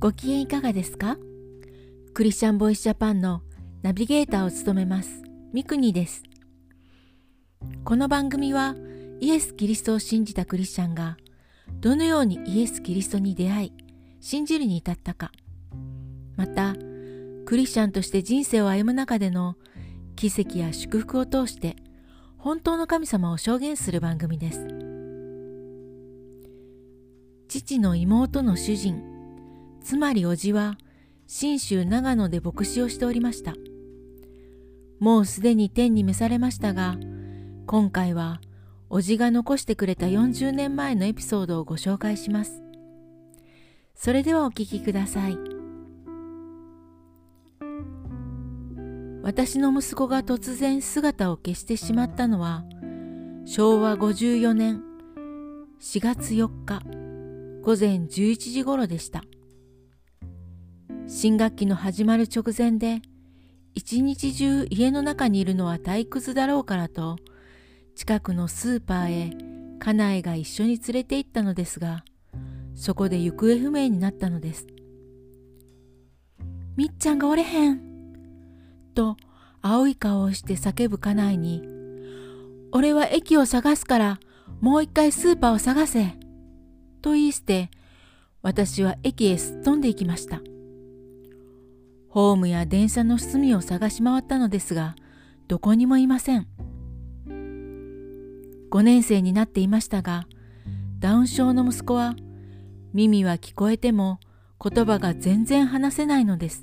ご機嫌いかがですか？クリスチャンボイスジャパンのナビゲーターを務めますミクニです。この番組はイエス・キリストを信じたクリスチャンがどのようにイエス・キリストに出会い信じるに至ったかまたクリスチャンとして人生を歩む中での奇跡や祝福を通して本当の神様を証言する番組です。父の妹の主人、つまり叔父は、信州長野で牧師をしておりました。もうすでに天に召されましたが、今回は、叔父が残してくれた40年前のエピソードをご紹介します。それではお聞きください。私の息子が突然姿を消してしまったのは、昭和54年4月4日午前11時頃でした。新学期の始まる直前で、一日中家の中にいるのは退屈だろうからと、近くのスーパーへ家内が一緒に連れて行ったのですが、そこで行方不明になったのです。みっちゃんがおれへん。と青い顔をして叫ぶ家内に、俺は駅を探すからもう一回スーパーを探せ。と言い捨て、私は駅へすっ飛んで行きました。ホームや電車の隅を探し回ったのですが、どこにもいません。5年生になっていましたが、ダウン症の息子は耳は聞こえても言葉が全然話せないのです。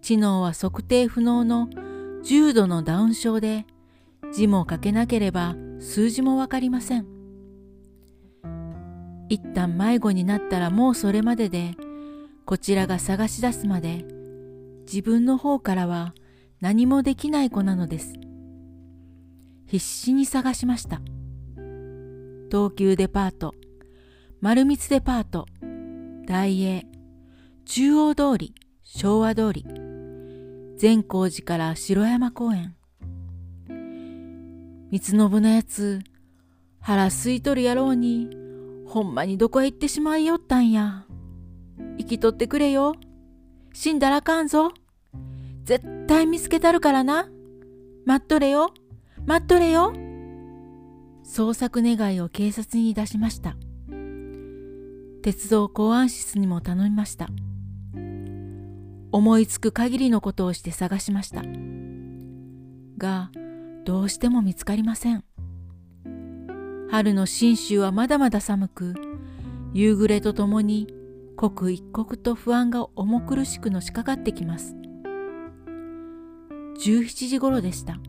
知能は測定不能の重度のダウン症で字も書けなければ数字もわかりません。一旦迷子になったらもうそれまでで、こちらが探し出すまで、自分の方からは何もできない子なのです。必死に探しました。東急デパート、丸光デパート、大英、中央通り、昭和通り、善光寺から城山公園。三信のやつ、腹すいとる野郎に、ほんまにどこへ行ってしまいよったんや。きとってくれよ。死んだらあかんぞ。絶対見つけたるからな。待っとれよ。待っとれよ。捜索願いを警察に出しました。鉄道公安室にも頼みました。思いつく限りのことをして探しました。が、どうしても見つかりません。春の信州はまだまだ寒く、夕暮れとともに刻一刻と不安が重苦しくのしかかってきます。17時頃でした。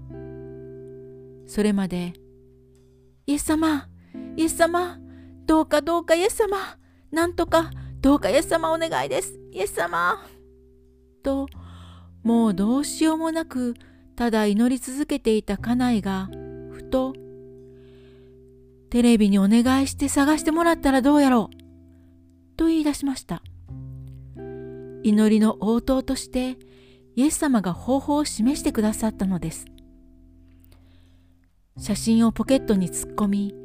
それまで、イエス様、イエス様、どうかどうかイエス様、なんとかどうかイエス様お願いです、イエス様。と、もうどうしようもなく、ただ祈り続けていた家内が、ふとテレビにお願いして探してもらったらどうやろうと言い出しました。祈りの応答としてイエス様が方法を示してくださったのです。写真をポケットに突っ込み、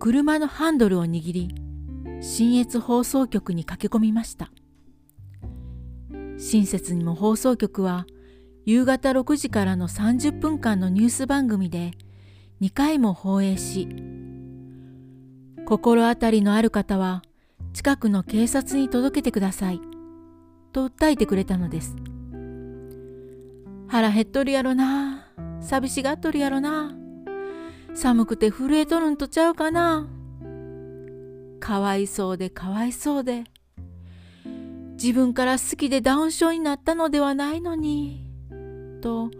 車のハンドルを握り、新越放送局に駆け込みました。親切にも放送局は夕方6時からの30分間のニュース番組で2回も放映し、心当たりのある方は近くの警察に届けてください。と訴えてくれたのです。腹減っとるやろな。寂しがっとるやろな。寒くて震えとるんとちゃうかな。かわいそうでかわいそうで。自分から好きでダウン症になったのではないのに。と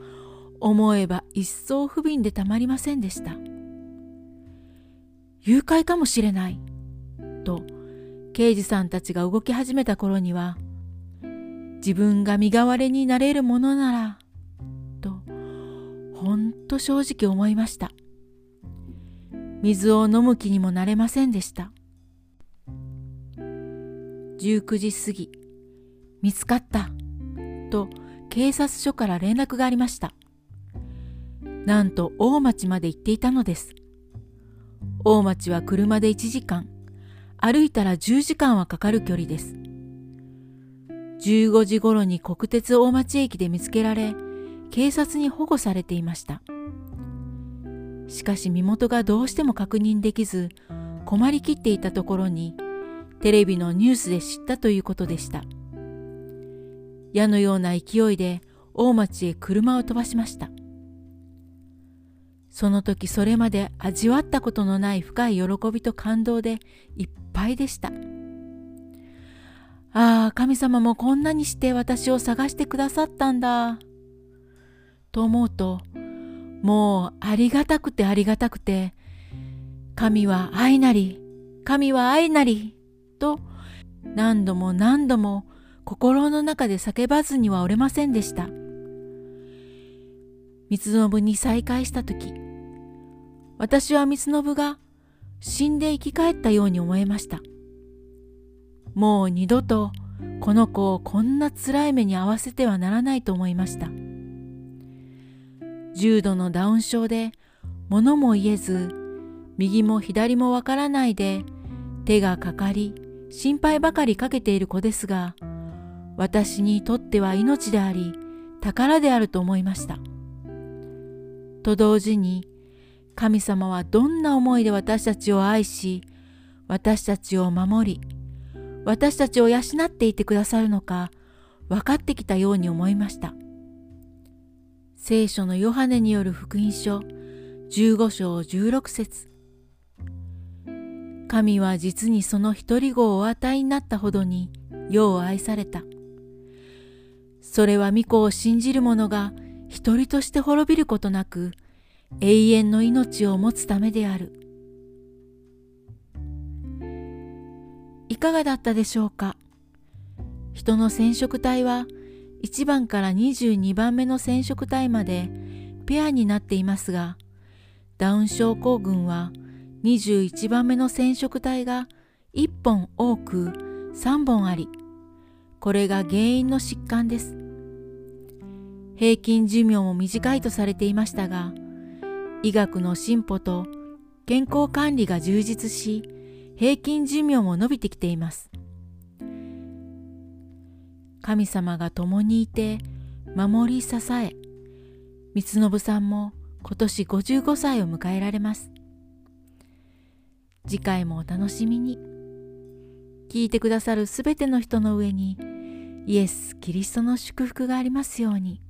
思えば一層不憫でたまりませんでした。誘拐かもしれない。と、刑事さんたちが動き始めた頃には、自分が身代わりになれるものなら、と、ほんと正直思いました。水を飲む気にもなれませんでした。19時過ぎ、見つかった、と警察署から連絡がありました。なんと大町まで行っていたのです。大町は車で1時間、歩いたら10時間はかかる距離です。15時頃に国鉄大町駅で見つけられ警察に保護されていました。しかし身元がどうしても確認できず困りきっていたところにテレビのニュースで知ったということでした。矢のような勢いで大町へ車を飛ばしました。その時それまで味わったことのない深い喜びと感動でいっぱいでしたああ神様もこんなにして私を探してくださったんだと思うともうありがたくてありがたくて神は愛なり神は愛なりと何度も何度も心の中で叫ばずにはおれませんでした。三信に再会した時私は三信が死んで生き返ったように思えましたもう二度とこの子をこんな辛い目に遭わせてはならないと思いました重度のダウン症で物も言えず右も左もわからないで手がかかり心配ばかりかけている子ですが私にとっては命であり宝であると思いました。と同時に神様はどんな思いで私たちを愛し私たちを守り私たちを養っていてくださるのか分かってきたように思いました。聖書のヨハネによる福音書15章16節。神は実にその一人子をお与えになったほどに世を愛された。それは御子を信じる者が一人として滅びることなく永遠の命を持つためである。いかがだったでしょうか？人の染色体は1番から22番目の染色体までペアになっていますがダウン症候群は21番目の染色体が1本多く3本あり。これが原因の疾患です。平均寿命も短いとされていましたが、医学の進歩と健康管理が充実し、平均寿命も伸びてきています。神様が共にいて、守り支え、三信さんも今年55歳を迎えられます。次回もお楽しみに。聞いてくださるすべての人の上に、イエス・キリストの祝福がありますように。